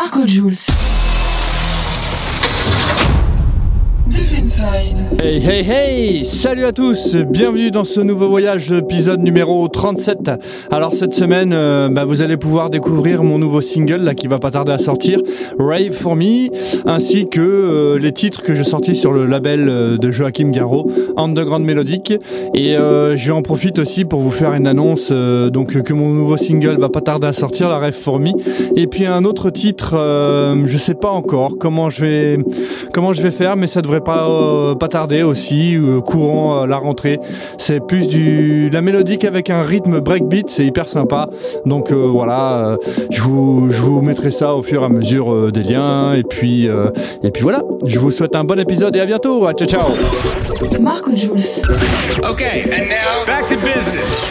Marco Jules. Hey hey hey Salut à tous, bienvenue dans ce nouveau voyage, épisode numéro 37. Alors cette semaine, euh, bah, vous allez pouvoir découvrir mon nouveau single là qui va pas tarder à sortir, Rave for Me, ainsi que euh, les titres que j'ai sortis sur le label euh, de Joachim Garraud, Underground Mélodique. Et je en profite aussi pour vous faire une annonce donc que mon nouveau single va pas tarder à sortir, la Rave for Me. Et puis un autre titre, je sais pas encore comment je vais comment je vais faire, mais ça devrait pas euh, pas tarder aussi, euh, courant la rentrée. C'est plus du la mélodique avec un rythme breakbeat, c'est hyper sympa. Donc euh, voilà, je vous je vous mettrai ça au fur et à mesure des liens et puis et puis voilà. Je vous souhaite un bon épisode et à bientôt. Ciao ciao. Marco Jules. Okay, and now back to business.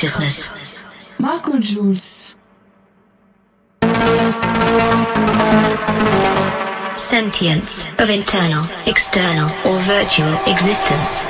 Consciousness. Marco Jules. Sentience of internal, external, or virtual existence.